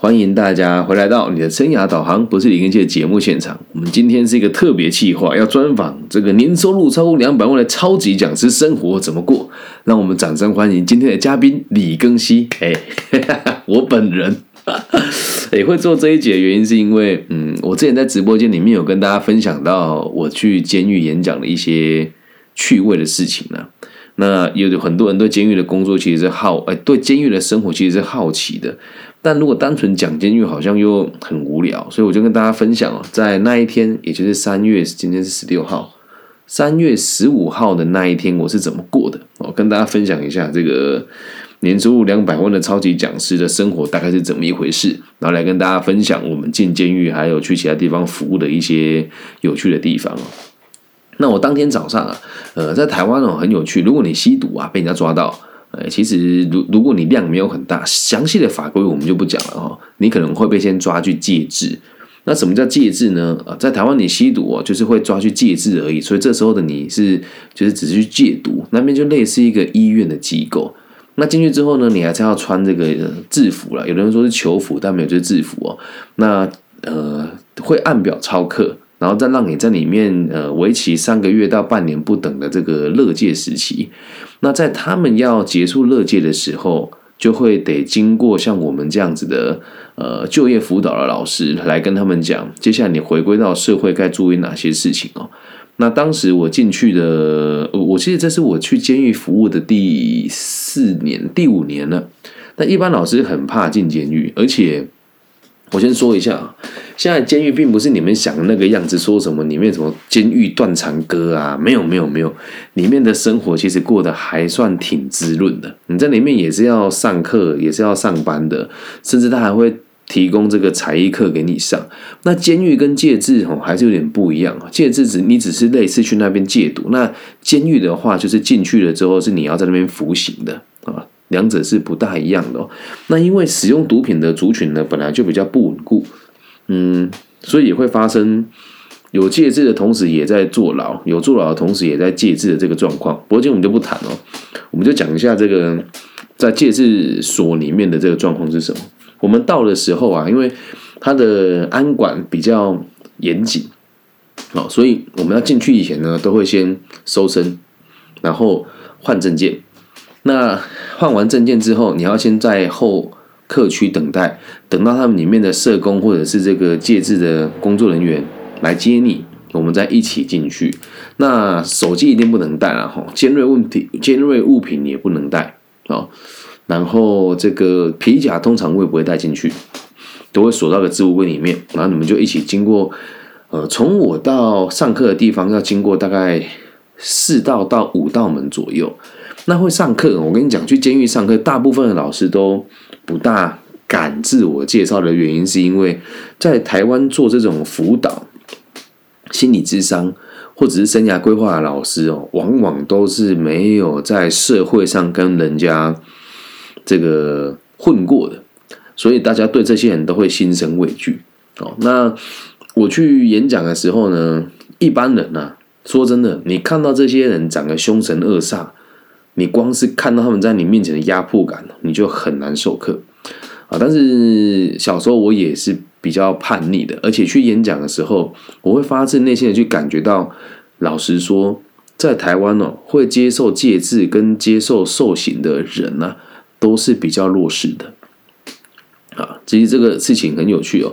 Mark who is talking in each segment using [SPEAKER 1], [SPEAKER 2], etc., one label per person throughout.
[SPEAKER 1] 欢迎大家回来到你的生涯导航，不是李根基的节目现场。我们今天是一个特别企划，要专访这个年收入超过两百万的超级讲师，生活怎么过？让我们掌声欢迎今天的嘉宾李庚希。哎，我本人也会做这一节，原因是因为，嗯，我之前在直播间里面有跟大家分享到我去监狱演讲的一些趣味的事情呢。那有很多人对监狱的工作其实是好，哎，对监狱的生活其实是好奇的。但如果单纯讲监狱，好像又很无聊，所以我就跟大家分享哦，在那一天，也就是三月，今天是十六号，三月十五号的那一天，我是怎么过的？我跟大家分享一下这个年收入两百万的超级讲师的生活大概是怎么一回事，然后来跟大家分享我们进监狱还有去其他地方服务的一些有趣的地方哦。那我当天早上啊，呃，在台湾哦很有趣。如果你吸毒啊被人家抓到，其实如如果你量没有很大，详细的法规我们就不讲了哈。你可能会被先抓去戒治。那什么叫戒治呢？啊，在台湾你吸毒哦，就是会抓去戒治而已。所以这时候的你是就是只是去戒毒，那边就类似一个医院的机构。那进去之后呢，你还是要穿这个制服了。有的人说是囚服，但没有就是制服哦。那呃，会按表操课。然后再让你在里面，呃，为期三个月到半年不等的这个乐界时期。那在他们要结束乐界的时候，就会得经过像我们这样子的，呃，就业辅导的老师来跟他们讲，接下来你回归到社会该注意哪些事情哦。那当时我进去的，我其实这是我去监狱服务的第四年、第五年了。那一般老师很怕进监狱，而且。我先说一下啊，现在监狱并不是你们想的那个样子，说什么里面什么监狱断肠歌啊，没有没有没有，里面的生活其实过得还算挺滋润的。你在里面也是要上课，也是要上班的，甚至他还会提供这个才艺课给你上。那监狱跟戒治哦还是有点不一样啊，戒治只你只是类似去那边戒毒，那监狱的话就是进去了之后是你要在那边服刑的。两者是不大一样的哦。那因为使用毒品的族群呢，本来就比较不稳固，嗯，所以也会发生有戒治的同时也在坐牢，有坐牢的同时也在戒治的这个状况。不过今天我们就不谈哦，我们就讲一下这个在戒治所里面的这个状况是什么。我们到的时候啊，因为它的安管比较严谨，哦，所以我们要进去以前呢，都会先搜身，然后换证件。那换完证件之后，你要先在候客区等待，等到他们里面的社工或者是这个戒治的工作人员来接你，我们再一起进去。那手机一定不能带了哈，尖锐问题、尖锐物品也不能带啊。然后这个皮夹通常我也不会带进去，都会锁到个置物柜里面。然后你们就一起经过，呃，从我到上课的地方要经过大概四道到五道门左右。那会上课，我跟你讲，去监狱上课，大部分的老师都不大敢自我介绍的原因，是因为在台湾做这种辅导、心理智商或者是生涯规划的老师哦，往往都是没有在社会上跟人家这个混过的，所以大家对这些人都会心生畏惧哦。那我去演讲的时候呢，一般人呐，说真的，你看到这些人长得凶神恶煞。你光是看到他们在你面前的压迫感，你就很难授课啊！但是小时候我也是比较叛逆的，而且去演讲的时候，我会发自内心的去感觉到，老实说，在台湾哦，会接受戒治跟接受受刑的人呢，都是比较弱势的啊。其实这个事情很有趣哦，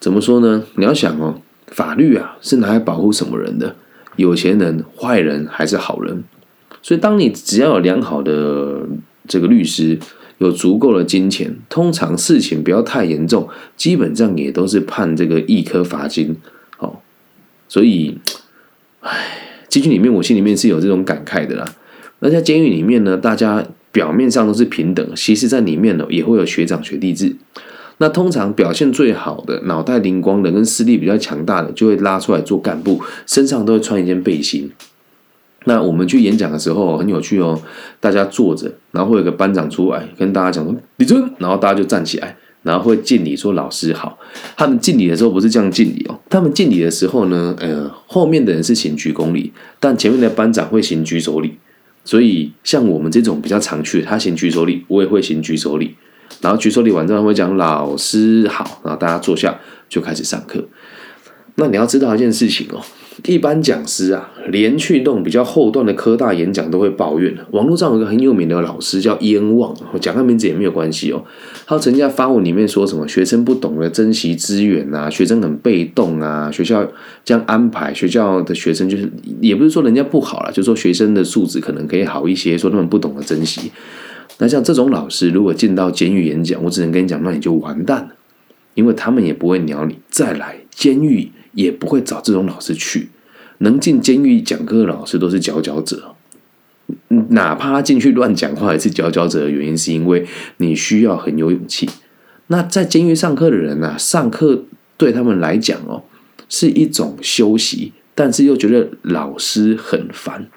[SPEAKER 1] 怎么说呢？你要想哦，法律啊是拿来保护什么人的？有钱人、坏人还是好人？所以，当你只要有良好的这个律师，有足够的金钱，通常事情不要太严重，基本上也都是判这个一颗罚金。哦，所以，唉，进去里面，我心里面是有这种感慨的啦。那在监狱里面呢，大家表面上都是平等，其实在里面呢，也会有学长学弟制。那通常表现最好的、脑袋灵光的、跟实力比较强大的，就会拉出来做干部，身上都会穿一件背心。那我们去演讲的时候很有趣哦，大家坐着，然后会有个班长出来跟大家讲说李尊，然后大家就站起来，然后会敬礼说老师好。他们敬礼的时候不是这样敬礼哦，他们敬礼的时候呢，呃，后面的人是行鞠躬礼，但前面的班长会行举手礼。所以像我们这种比较常去，他行举手礼，我也会行举手礼。然后举手礼完之后，会讲老师好，然后大家坐下就开始上课。那你要知道一件事情哦，一般讲师啊，连去那种比较后段的科大演讲都会抱怨。网络上有一个很有名的老师叫燕望，我讲他名字也没有关系哦。他曾经在发文里面说什么学生不懂得珍惜资源啊，学生很被动啊，学校这样安排，学校的学生就是也不是说人家不好了，就说学生的素质可能可以好一些，说他们不懂得珍惜。那像这种老师如果进到监狱演讲，我只能跟你讲，那你就完蛋了，因为他们也不会鸟你。再来，监狱。也不会找这种老师去，能进监狱讲课的老师都是佼佼者，哪怕他进去乱讲话也是佼佼者的原因，是因为你需要很有勇气。那在监狱上课的人呢，上课对他们来讲哦，是一种休息，但是又觉得老师很烦，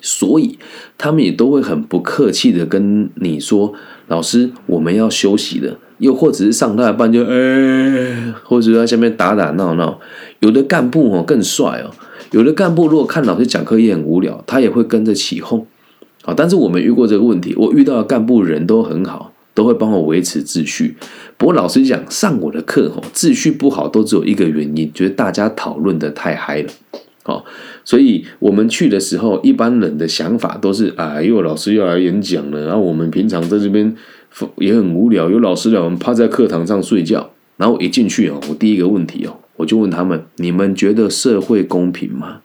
[SPEAKER 1] 所以他们也都会很不客气的跟你说：“老师，我们要休息了。”又或者是上到一半就哎，或者在下面打打闹闹。有的干部哦更帅哦，有的干部如果看老师讲课也很无聊，他也会跟着起哄。好，但是我们遇过这个问题，我遇到的干部人都很好，都会帮我维持秩序。不过老实讲，上我的课吼，秩序不好都只有一个原因，就是大家讨论的太嗨了。哦，所以我们去的时候，一般人的想法都是啊，又老师要来演讲了，然后我们平常在这边。也很无聊，有老师让我们趴在课堂上睡觉。然后一进去哦，我第一个问题哦，我就问他们：你们觉得社会公平吗？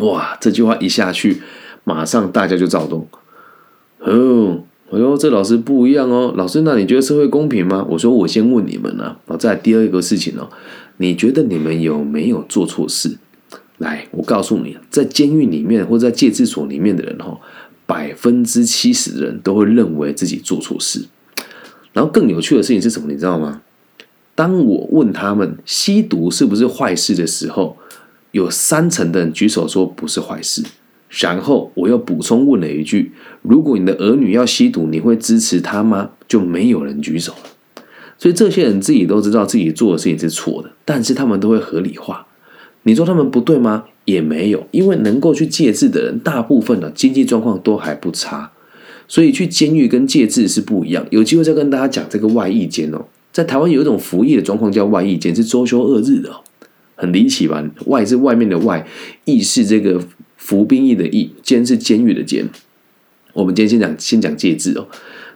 [SPEAKER 1] 哇，这句话一下去，马上大家就躁动。哦，我说这老师不一样哦，老师，那你觉得社会公平吗？我说我先问你们呢。哦，再第二个事情哦，你觉得你们有没有做错事？来，我告诉你，在监狱里面或者在戒治所里面的人哈。百分之七十的人都会认为自己做错事，然后更有趣的事情是什么？你知道吗？当我问他们吸毒是不是坏事的时候，有三成的人举手说不是坏事。然后我又补充问了一句：如果你的儿女要吸毒，你会支持他吗？就没有人举手了。所以这些人自己都知道自己做的事情是错的，但是他们都会合理化。你说他们不对吗？也没有，因为能够去戒治的人，大部分的经济状况都还不差，所以去监狱跟戒治是不一样。有机会再跟大家讲这个外役监哦，在台湾有一种服役的状况叫外役监，是周休二日的，很离奇吧？外是外面的外，役是这个服兵役的役，监是监狱的监。我们今天先讲先讲戒治哦。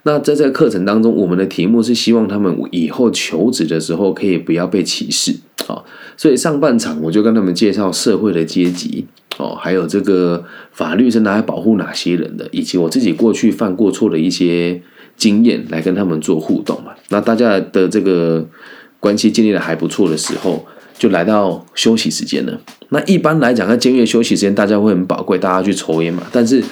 [SPEAKER 1] 那在这个课程当中，我们的题目是希望他们以后求职的时候可以不要被歧视啊。所以上半场我就跟他们介绍社会的阶级哦，还有这个法律是拿来保护哪些人的，以及我自己过去犯过错的一些经验，来跟他们做互动嘛。那大家的这个关系建立的还不错的时候，就来到休息时间了。那一般来讲，在监狱休息时间，大家会很宝贵，大家去抽烟嘛。但是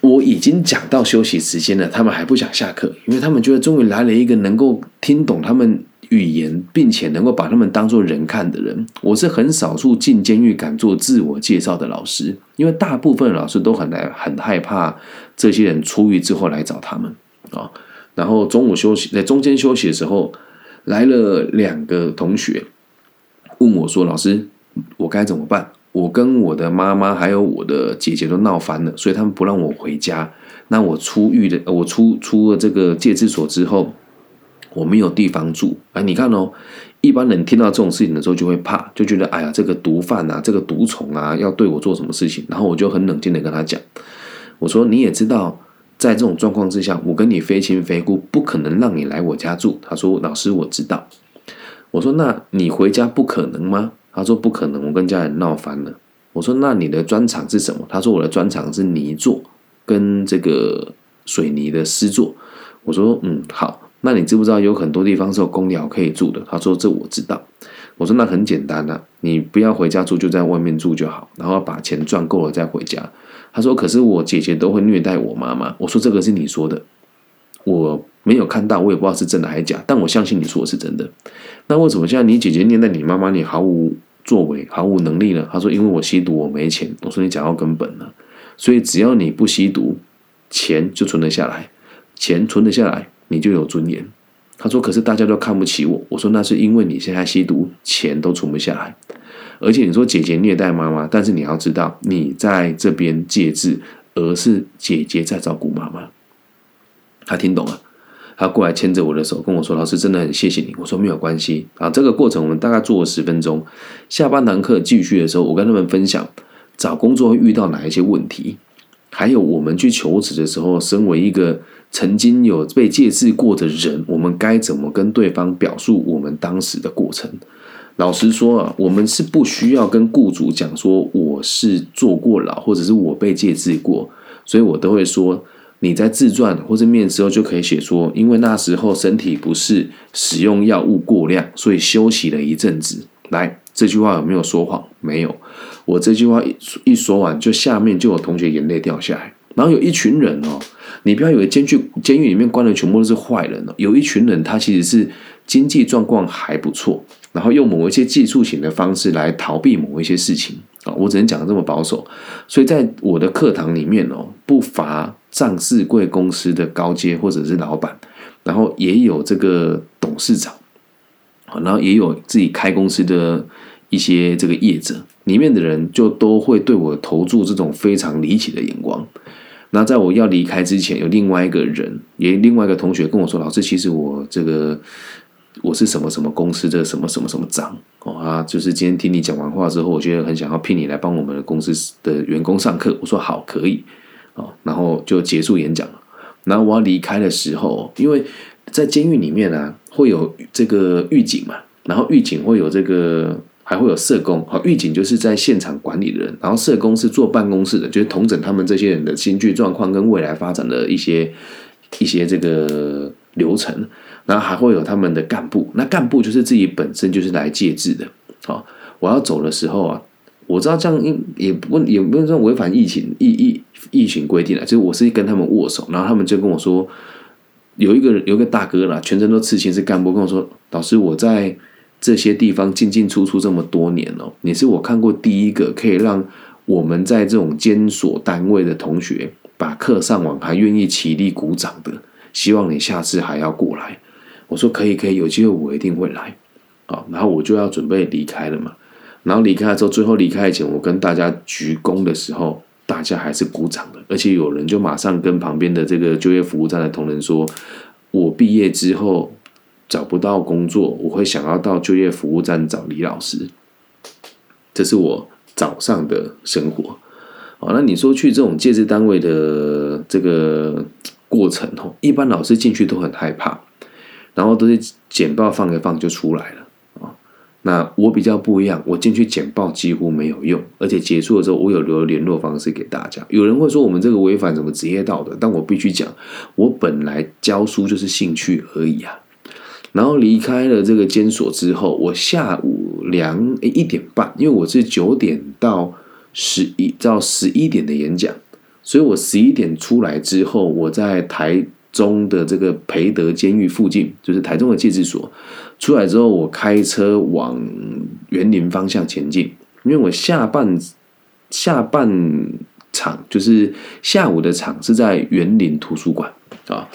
[SPEAKER 1] 我已经讲到休息时间了，他们还不想下课，因为他们觉得终于来了一个能够听懂他们。语言，并且能够把他们当做人看的人，我是很少数进监狱敢做自我介绍的老师，因为大部分老师都很来很害怕这些人出狱之后来找他们啊。然后中午休息，在中间休息的时候，来了两个同学问我说：“老师，我该怎么办？我跟我的妈妈还有我的姐姐都闹翻了，所以他们不让我回家。那我出狱的，我出出了这个戒治所之后。”我没有地方住，哎，你看哦，一般人听到这种事情的时候就会怕，就觉得哎呀，这个毒贩啊，这个毒虫啊，要对我做什么事情？然后我就很冷静的跟他讲，我说你也知道，在这种状况之下，我跟你非亲非故，不可能让你来我家住。他说老师我知道。我说那你回家不可能吗？他说不可能，我跟家人闹翻了。我说那你的专长是什么？他说我的专长是泥做跟这个水泥的施作。我说嗯好。那你知不知道有很多地方是有公寮可以住的？他说这我知道。我说那很简单呐，你不要回家住，就在外面住就好，然后把钱赚够了再回家。他说可是我姐姐都会虐待我妈妈。我说这个是你说的，我没有看到，我也不知道是真的还是假，但我相信你说的是真的。那为什么现在你姐姐虐待你妈妈，你毫无作为，毫无能力呢？他说因为我吸毒，我没钱。我说你讲到根本了，所以只要你不吸毒，钱就存得下来，钱存得下来。你就有尊严。他说：“可是大家都看不起我。”我说：“那是因为你现在吸毒，钱都存不下来。而且你说姐姐虐待妈妈，但是你要知道，你在这边戒治，而是姐姐在照顾妈妈。”他听懂了。他过来牵着我的手跟我说：“老师，真的很谢谢你。”我说：“没有关系啊。”这个过程我们大概做了十分钟。下半堂课继续的时候，我跟他们分享找工作会遇到哪一些问题，还有我们去求职的时候，身为一个曾经有被借制过的人，我们该怎么跟对方表述我们当时的过程。老实说啊，我们是不需要跟雇主讲说我是坐过牢，或者是我被借制过，所以我都会说你在自传或者面试后就可以写说，因为那时候身体不适，使用药物过量，所以休息了一阵子。来，这句话有没有说谎？没有。我这句话一一说完，就下面就有同学眼泪掉下来，然后有一群人哦，你不要以为监狱监狱里面关的全部都是坏人哦，有一群人他其实是经济状况还不错。然后用某一些技术型的方式来逃避某一些事情啊，我只能讲的这么保守。所以在我的课堂里面哦，不乏上市贵公司的高阶或者是老板，然后也有这个董事长，然后也有自己开公司的一些这个业者，里面的人就都会对我投注这种非常离奇的眼光。那在我要离开之前，有另外一个人，也另外一个同学跟我说：“老师，其实我这个。”我是什么什么公司的什么什么什么长啊，就是今天听你讲完话之后，我觉得很想要聘你来帮我们的公司的员工上课。我说好，可以哦，然后就结束演讲了。然后我要离开的时候，因为在监狱里面呢，会有这个狱警嘛，然后狱警会有这个，还会有社工。好，狱警就是在现场管理的人，然后社工是坐办公室的，就是统整他们这些人的心绪状况跟未来发展的一些一些这个流程。然后还会有他们的干部，那干部就是自己本身就是来借制的。好，我要走的时候啊，我知道这样也不也不能说违反疫情疫疫疫情规定了，就是我是跟他们握手，然后他们就跟我说，有一个人有个大哥啦，全身都刺青是干部，跟我说，老师我在这些地方进进出出这么多年哦，你是我看过第一个可以让我们在这种监所单位的同学把课上完还愿意起立鼓掌的，希望你下次还要过来。我说可以可以，有机会我一定会来，啊，然后我就要准备离开了嘛。然后离开了之后，最后离开以前，我跟大家鞠躬的时候，大家还是鼓掌的，而且有人就马上跟旁边的这个就业服务站的同仁说：“我毕业之后找不到工作，我会想要到就业服务站找李老师。”这是我早上的生活。哦，那你说去这种借制单位的这个过程哦，一般老师进去都很害怕。然后都是简报放一放就出来了。那我比较不一样，我进去简报几乎没有用，而且结束的时候我有留联络方式给大家。有人会说我们这个违反什么职业道德，但我必须讲，我本来教书就是兴趣而已啊。然后离开了这个监所之后，我下午两诶一点半，因为我是九点到十一到十一点的演讲，所以我十一点出来之后，我在台。中的这个培德监狱附近，就是台中的戒治所。出来之后，我开车往园林方向前进，因为我下半下半场就是下午的场是在园林图书馆啊。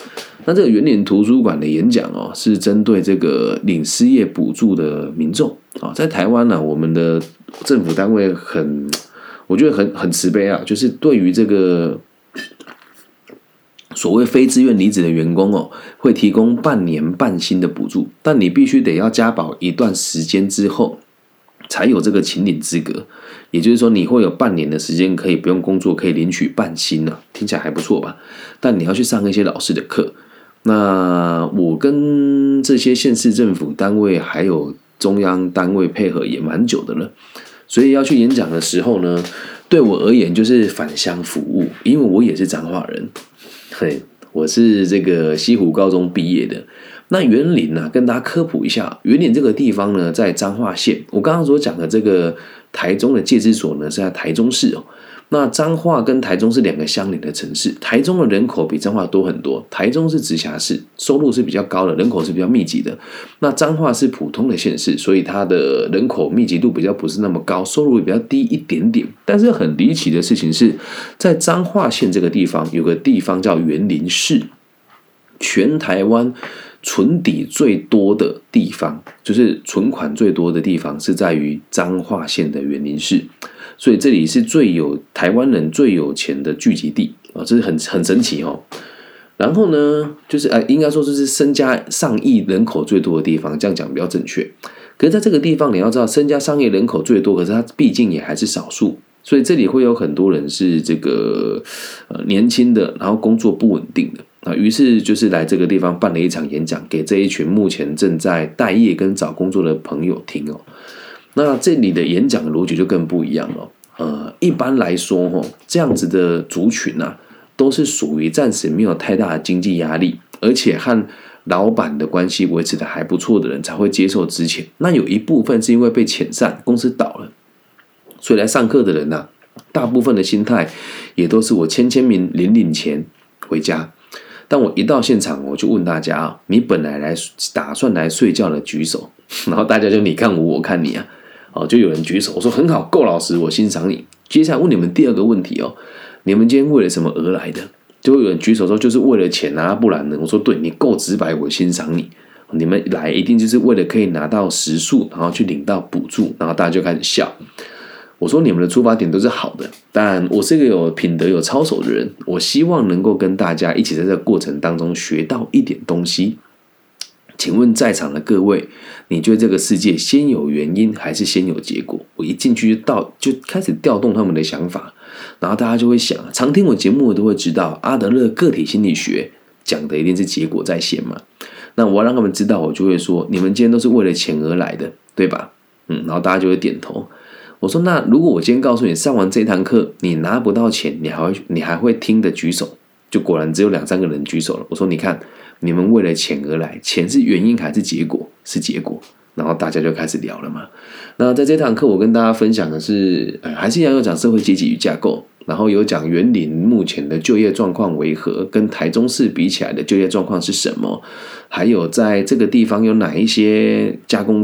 [SPEAKER 1] 那这个园林图书馆的演讲哦，是针对这个领失业补助的民众啊。在台湾呢，我们的政府单位很，我觉得很很慈悲啊，就是对于这个。所谓非自愿离职的员工哦，会提供半年半薪的补助，但你必须得要加保一段时间之后，才有这个请领资格。也就是说，你会有半年的时间可以不用工作，可以领取半薪呢，听起来还不错吧？但你要去上一些老师的课。那我跟这些县市政府单位还有中央单位配合也蛮久的了，所以要去演讲的时候呢，对我而言就是返乡服务，因为我也是彰化人。嘿，我是这个西湖高中毕业的。那园林呢，跟大家科普一下，园林这个地方呢，在彰化县。我刚刚所讲的这个台中的戒之所呢，是在台中市哦。那彰化跟台中是两个相邻的城市，台中的人口比彰化多很多。台中是直辖市，收入是比较高的，人口是比较密集的。那彰化是普通的县市，所以它的人口密集度比较不是那么高，收入也比较低一点点。但是很离奇的事情是，在彰化县这个地方，有个地方叫园林市，全台湾存底最多的地方，就是存款最多的地方，是在于彰化县的园林市。所以这里是最有台湾人最有钱的聚集地啊，这是很很神奇哦。然后呢，就是呃，应该说就是身家上亿人口最多的地方，这样讲比较正确。可是在这个地方，你要知道，身家上亿人口最多，可是它毕竟也还是少数，所以这里会有很多人是这个呃年轻的，然后工作不稳定的啊，于是就是来这个地方办了一场演讲，给这一群目前正在待业跟找工作的朋友听哦。那这里的演讲的逻辑就更不一样了。呃，一般来说，哈，这样子的族群呢。都是属于暂时没有太大的经济压力，而且和老板的关系维持的还不错的人才会接受之前。那有一部分是因为被遣散，公司倒了，所以来上课的人呢，大部分的心态也都是我签签名领领钱回家。但我一到现场，我就问大家啊，你本来来打算来睡觉的举手，然后大家就你看我，我看你啊，哦，就有人举手，我说很好，够老实，我欣赏你。接下来问你们第二个问题哦。你们今天为了什么而来的？就会有人举手说，就是为了钱啊，不然呢？我说，对你够直白，我欣赏你。你们来一定就是为了可以拿到食宿，然后去领到补助，然后大家就开始笑。我说，你们的出发点都是好的，但我是一个有品德、有操守的人，我希望能够跟大家一起在这个过程当中学到一点东西。请问在场的各位，你觉得这个世界先有原因还是先有结果？我一进去就到就开始调动他们的想法，然后大家就会想，常听我节目的都会知道，阿德勒个体心理学讲的一定是结果在先嘛。那我要让他们知道，我就会说，你们今天都是为了钱而来的，对吧？嗯，然后大家就会点头。我说，那如果我今天告诉你，上完这堂课你拿不到钱，你还会你还会听的举手？就果然只有两三个人举手了。我说，你看。你们为了钱而来，钱是原因还是结果？是结果，然后大家就开始聊了嘛。那在这堂课，我跟大家分享的是，呃，还是一样有讲社会阶级与架构，然后有讲园林目前的就业状况为何，跟台中市比起来的就业状况是什么，还有在这个地方有哪一些加工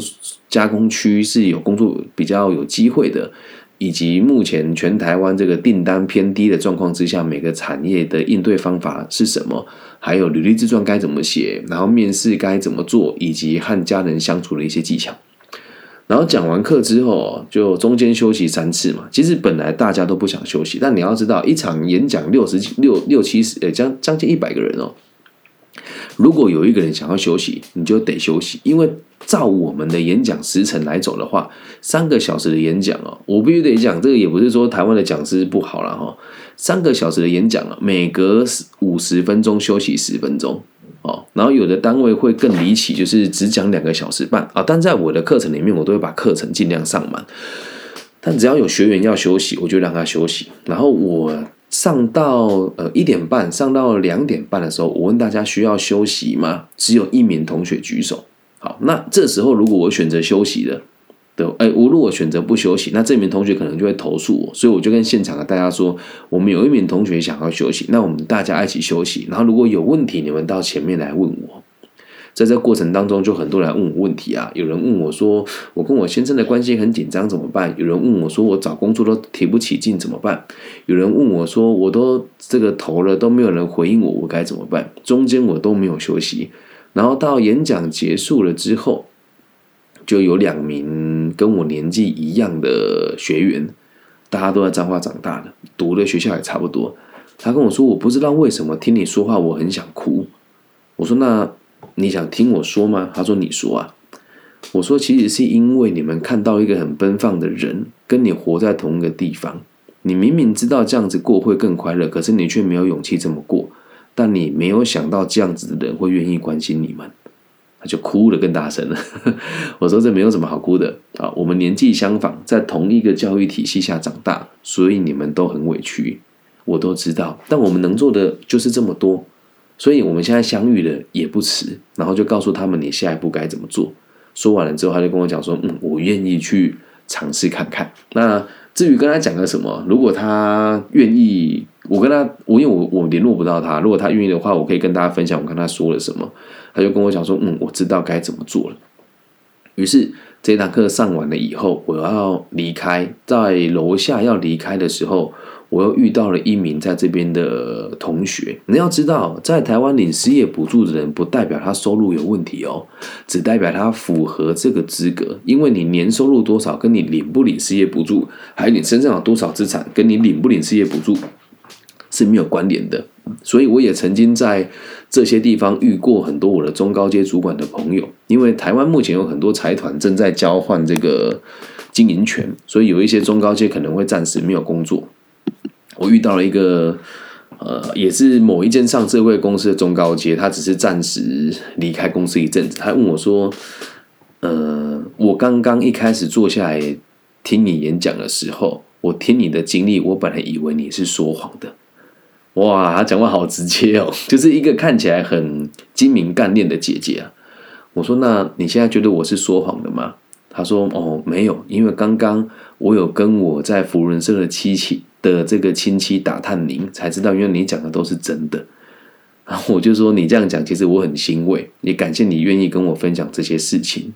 [SPEAKER 1] 加工区是有工作比较有机会的。以及目前全台湾这个订单偏低的状况之下，每个产业的应对方法是什么？还有履历自传该怎么写？然后面试该怎么做？以及和家人相处的一些技巧。然后讲完课之后，就中间休息三次嘛。其实本来大家都不想休息，但你要知道，一场演讲六十六六七十，呃，将将近一百个人哦。如果有一个人想要休息，你就得休息，因为照我们的演讲时程来走的话，三个小时的演讲哦，我必须得讲，这个也不是说台湾的讲师不好了哈。三个小时的演讲啊，每隔五十分钟休息十分钟哦，然后有的单位会更离奇，就是只讲两个小时半啊。但在我的课程里面，我都会把课程尽量上满，但只要有学员要休息，我就让他休息，然后我。上到呃一点半，上到两点半的时候，我问大家需要休息吗？只有一名同学举手。好，那这时候如果我选择休息的，对，哎，我如果选择不休息，那这名同学可能就会投诉我。所以我就跟现场的大家说，我们有一名同学想要休息，那我们大家一起休息。然后如果有问题，你们到前面来问我。在这过程当中，就很多人问我问题啊。有人问我说：“我跟我先生的关系很紧张，怎么办？”有人问我说：“我找工作都提不起劲，怎么办？”有人问我说：“我都这个投了，都没有人回应我，我该怎么办？”中间我都没有休息。然后到演讲结束了之后，就有两名跟我年纪一样的学员，大家都在彰化长大的，读的学校也差不多。他跟我说：“我不知道为什么听你说话，我很想哭。”我说：“那。”你想听我说吗？他说：“你说啊。”我说：“其实是因为你们看到一个很奔放的人，跟你活在同一个地方。你明明知道这样子过会更快乐，可是你却没有勇气这么过。但你没有想到这样子的人会愿意关心你们。”他就哭得更大声了。我说：“这没有什么好哭的啊！我们年纪相仿，在同一个教育体系下长大，所以你们都很委屈，我都知道。但我们能做的就是这么多。”所以我们现在相遇了也不迟，然后就告诉他们你下一步该怎么做。说完了之后，他就跟我讲说：“嗯，我愿意去尝试看看。”那至于跟他讲个什么，如果他愿意，我跟他，我因为我我联络不到他，如果他愿意的话，我可以跟大家分享我跟他说了什么。他就跟我讲说：“嗯，我知道该怎么做了。”于是这堂课上完了以后，我要离开，在楼下要离开的时候。我又遇到了一名在这边的同学。你要知道，在台湾领失业补助的人，不代表他收入有问题哦，只代表他符合这个资格。因为你年收入多少，跟你领不领失业补助，还有你身上有多少资产，跟你领不领失业补助是没有关联的。所以我也曾经在这些地方遇过很多我的中高阶主管的朋友，因为台湾目前有很多财团正在交换这个经营权，所以有一些中高阶可能会暂时没有工作。我遇到了一个。呃，也是某一间上市会公司的中高阶，他只是暂时离开公司一阵子。他问我说：“呃，我刚刚一开始坐下来听你演讲的时候，我听你的经历，我本来以为你是说谎的。”哇，他讲话好直接哦，就是一个看起来很精明干练的姐姐啊。我说：“那你现在觉得我是说谎的吗？”他说：“哦，没有，因为刚刚我有跟我在福伦社的亲戚。”的这个亲戚打探您，才知道因为你讲的都是真的。然后我就说你这样讲，其实我很欣慰，也感谢你愿意跟我分享这些事情。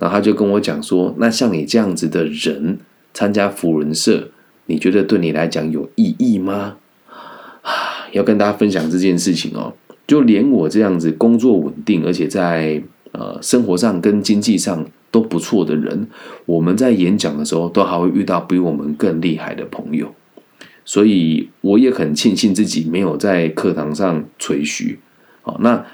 [SPEAKER 1] 然后他就跟我讲说，那像你这样子的人参加辅仁社，你觉得对你来讲有意义吗？要跟大家分享这件事情哦。就连我这样子工作稳定，而且在呃生活上跟经济上都不错的人，我们在演讲的时候，都还会遇到比我们更厉害的朋友。所以我也很庆幸自己没有在课堂上吹嘘。好，那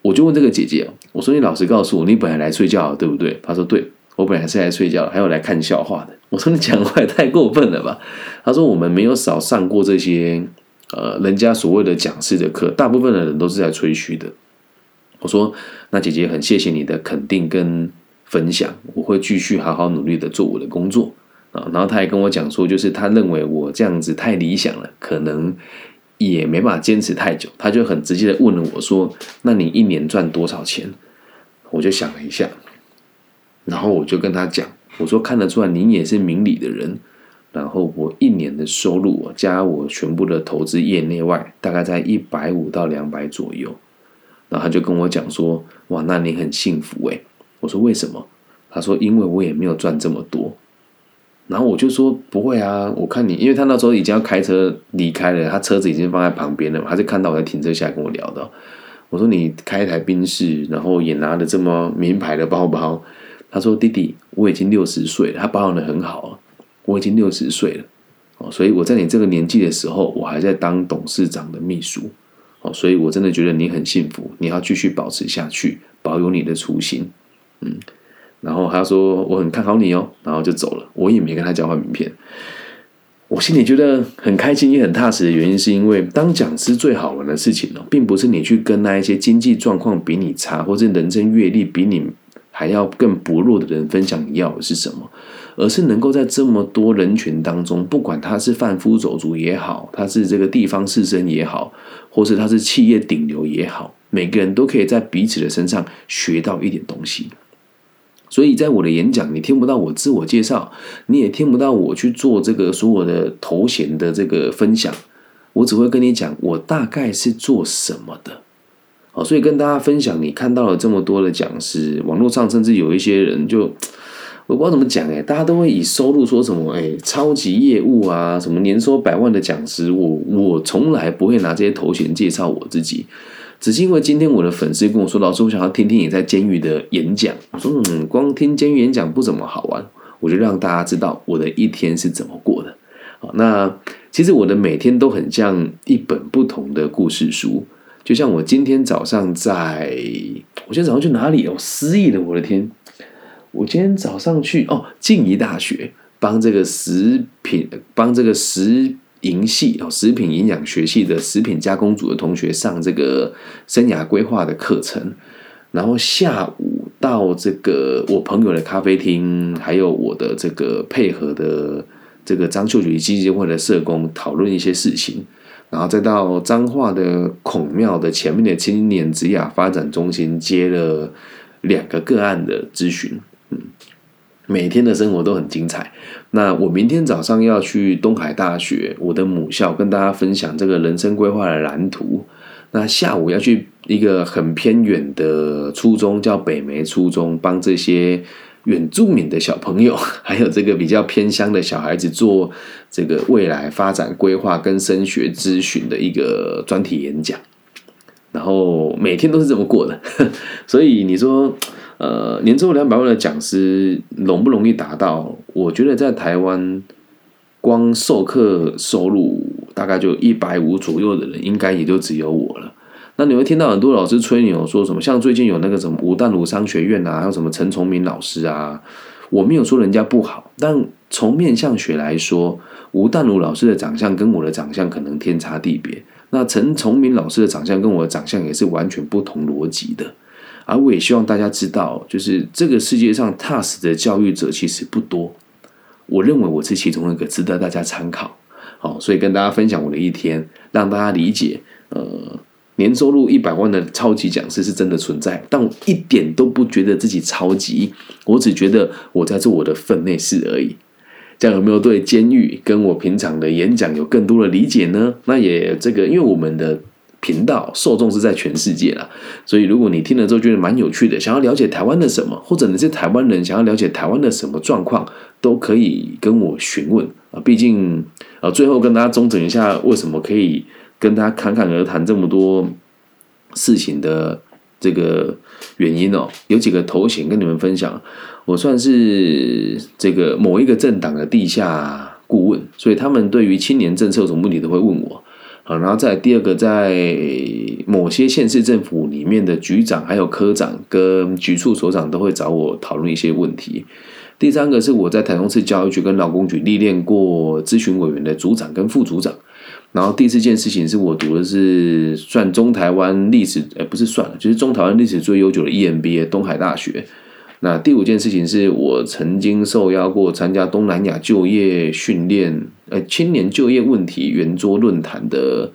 [SPEAKER 1] 我就问这个姐姐我说你老实告诉我，你本来来睡觉对不对？她说对，我本来是来睡觉，还有来看笑话的。我说你讲话也太过分了吧？她说我们没有少上过这些呃人家所谓的讲师的课，大部分的人都是在吹嘘的。我说那姐姐很谢谢你的肯定跟分享，我会继续好好努力的做我的工作。啊，然后他还跟我讲说，就是他认为我这样子太理想了，可能也没办法坚持太久。他就很直接的问了我说：“那你一年赚多少钱？”我就想了一下，然后我就跟他讲，我说：“看得出来你也是明理的人。然后我一年的收入加我全部的投资业内外，大概在一百五到两百左右。”然后他就跟我讲说：“哇，那你很幸福诶。我说：“为什么？”他说：“因为我也没有赚这么多。”然后我就说不会啊，我看你，因为他那时候已经要开车离开了，他车子已经放在旁边了，他就看到我在停车下来跟我聊的。我说你开一台宾士，然后也拿了这么名牌的包包。他说弟弟，我已经六十岁了，他保养的很好，我已经六十岁了哦，所以我在你这个年纪的时候，我还在当董事长的秘书哦，所以我真的觉得你很幸福，你要继续保持下去，保有你的初心，嗯。然后他说我很看好你哦，然后就走了。我也没跟他交换名片。我心里觉得很开心也很踏实的原因，是因为当讲师最好玩的事情呢，并不是你去跟那一些经济状况比你差，或者人生阅历比你还要更薄弱的人分享你要的是什么，而是能够在这么多人群当中，不管他是贩夫走卒也好，他是这个地方士绅也好，或是他是企业顶流也好，每个人都可以在彼此的身上学到一点东西。所以在我的演讲，你听不到我自我介绍，你也听不到我去做这个所有的头衔的这个分享，我只会跟你讲我大概是做什么的。好，所以跟大家分享，你看到了这么多的讲师，网络上甚至有一些人就我不知道怎么讲哎，大家都会以收入说什么哎，超级业务啊，什么年收百万的讲师，我我从来不会拿这些头衔介绍我自己。只是因为今天我的粉丝跟我说：“老师，我想要听听你在监狱的演讲。”我说：“嗯，光听监狱演讲不怎么好玩，我就让大家知道我的一天是怎么过的。”好，那其实我的每天都很像一本不同的故事书，就像我今天早上在，我今天早上去哪里？哦，失忆了！我的天，我今天早上去哦，静宜大学帮这个食品，帮这个食。营系哦，食品营养学系的食品加工组的同学上这个生涯规划的课程，然后下午到这个我朋友的咖啡厅，还有我的这个配合的这个张秀菊基金会的社工讨论一些事情，然后再到彰化的孔庙的前面的青年职雅发展中心接了两个个案的咨询，每天的生活都很精彩。那我明天早上要去东海大学，我的母校，跟大家分享这个人生规划的蓝图。那下午要去一个很偏远的初中，叫北梅初中，帮这些原住民的小朋友，还有这个比较偏乡的小孩子做这个未来发展规划跟升学咨询的一个专题演讲。然后每天都是这么过的，所以你说。呃，年收入两百万的讲师容不容易达到？我觉得在台湾，光授课收入大概就一百五左右的人，应该也就只有我了。那你会听到很多老师吹牛，说什么像最近有那个什么吴淡鲁商学院啊，还有什么陈崇明老师啊，我没有说人家不好，但从面相学来说，吴淡如老师的长相跟我的长相可能天差地别。那陈崇明老师的长相跟我的长相也是完全不同逻辑的。而我也希望大家知道，就是这个世界上踏实的教育者其实不多。我认为我是其中一个值得大家参考。好，所以跟大家分享我的一天，让大家理解，呃，年收入一百万的超级讲师是真的存在，但我一点都不觉得自己超级，我只觉得我在做我的分内事而已。这样有没有对监狱跟我平常的演讲有更多的理解呢？那也这个，因为我们的频道受众是在全世界啦，所以如果你听了之后觉得蛮有趣的，想要了解台湾的什么，或者你是台湾人想要了解台湾的什么状况，都可以跟我询问啊。毕竟啊，最后跟大家中整一下，为什么可以跟大家侃侃而谈这么多事情的这个原因哦，有几个头衔跟你们分享。我算是这个某一个政党的地下顾问，所以他们对于青年政策有什么问题都会问我。好，然后再第二个，在某些县市政府里面的局长、还有科长跟局处所长都会找我讨论一些问题。第三个是我在台中市教育局跟劳工局历练过咨询委员的组长跟副组长。然后第四件事情是我读的是算中台湾历史，呃，不是算了，就是中台湾历史最悠久的 EMBA 东海大学。那第五件事情是我曾经受邀过参加东南亚就业训练，呃，青年就业问题圆桌论坛的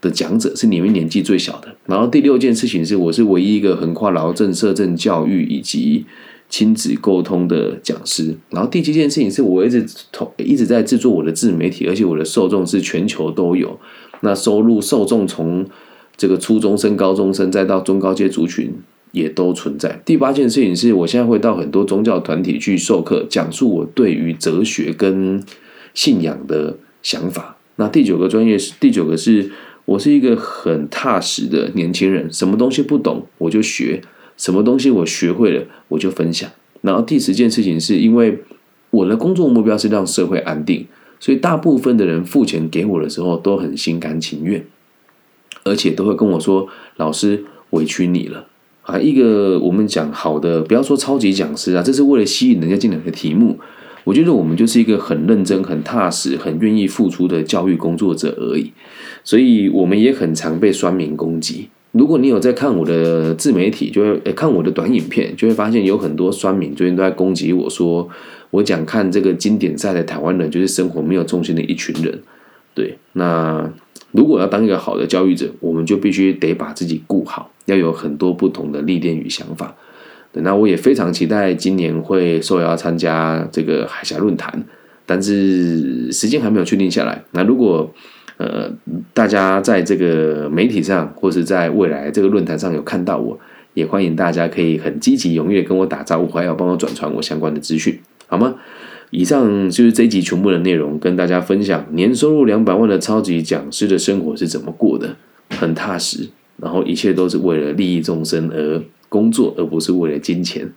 [SPEAKER 1] 的讲者，是里面年纪最小的。然后第六件事情是我是唯一一个横跨劳政、社政、教育以及亲子沟通的讲师。然后第七件事情是我一直同一直在制作我的自媒体，而且我的受众是全球都有。那收入受众从这个初中生、高中生，再到中高阶族群。也都存在。第八件事情是我现在会到很多宗教团体去授课，讲述我对于哲学跟信仰的想法。那第九个专业是第九个是我是一个很踏实的年轻人，什么东西不懂我就学，什么东西我学会了我就分享。然后第十件事情是因为我的工作目标是让社会安定，所以大部分的人付钱给我的时候都很心甘情愿，而且都会跟我说：“老师委屈你了。”啊，一个我们讲好的，不要说超级讲师啊，这是为了吸引人家进来的题目。我觉得我们就是一个很认真、很踏实、很愿意付出的教育工作者而已。所以，我们也很常被酸民攻击。如果你有在看我的自媒体，就会看我的短影片，就会发现有很多酸民最近都在攻击我说，我讲看这个经典赛的台湾人就是生活没有重心的一群人。对，那。如果要当一个好的教育者，我们就必须得把自己顾好，要有很多不同的历练与想法。那我也非常期待今年会受邀参加这个海峡论坛，但是时间还没有确定下来。那如果呃大家在这个媒体上或是在未来这个论坛上有看到我，也欢迎大家可以很积极踊跃跟我打招呼，还要帮我转传我相关的资讯，好吗？以上就是这一集全部的内容，跟大家分享年收入两百万的超级讲师的生活是怎么过的，很踏实，然后一切都是为了利益众生而工作，而不是为了金钱，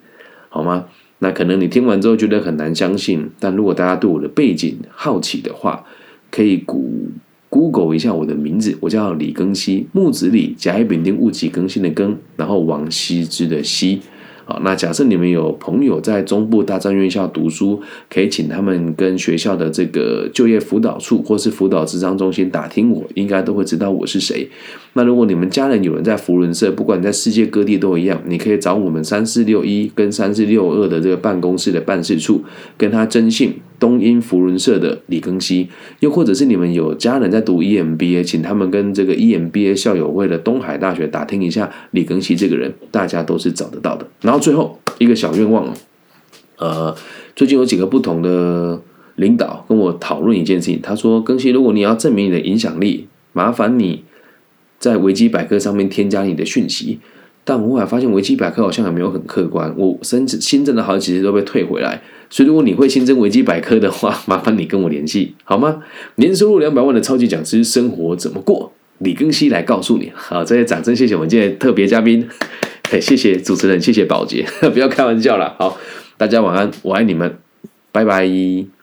[SPEAKER 1] 好吗？那可能你听完之后觉得很难相信，但如果大家对我的背景好奇的话，可以谷 Google 一下我的名字，我叫李庚希，木子李，甲乙丙丁戊己庚辛的庚，然后王羲之的羲。好，那假设你们有朋友在中部大专院校读书，可以请他们跟学校的这个就业辅导处或是辅导职商中心打听，我应该都会知道我是谁。那如果你们家人有人在福伦社，不管在世界各地都一样，你可以找我们三四六一跟三四六二的这个办公室的办事处，跟他征信东英福伦社的李庚希，又或者是你们有家人在读 EMBA，请他们跟这个 EMBA 校友会的东海大学打听一下李庚希这个人，大家都是找得到的。然后最后一个小愿望，呃，最近有几个不同的领导跟我讨论一件事情，他说庚希，如果你要证明你的影响力，麻烦你。在维基百科上面添加你的讯息，但我后来发现维基百科好像也没有很客观。我新新增的好几次都被退回来，所以如果你会新增维基百科的话，麻烦你跟我联系好吗？年收入两百万的超级讲师生活怎么过？李庚希来告诉你。好，这些掌声谢谢我们今天特别嘉宾，谢谢主持人，谢谢宝洁，不要开玩笑了。好，大家晚安，我爱你们，拜拜。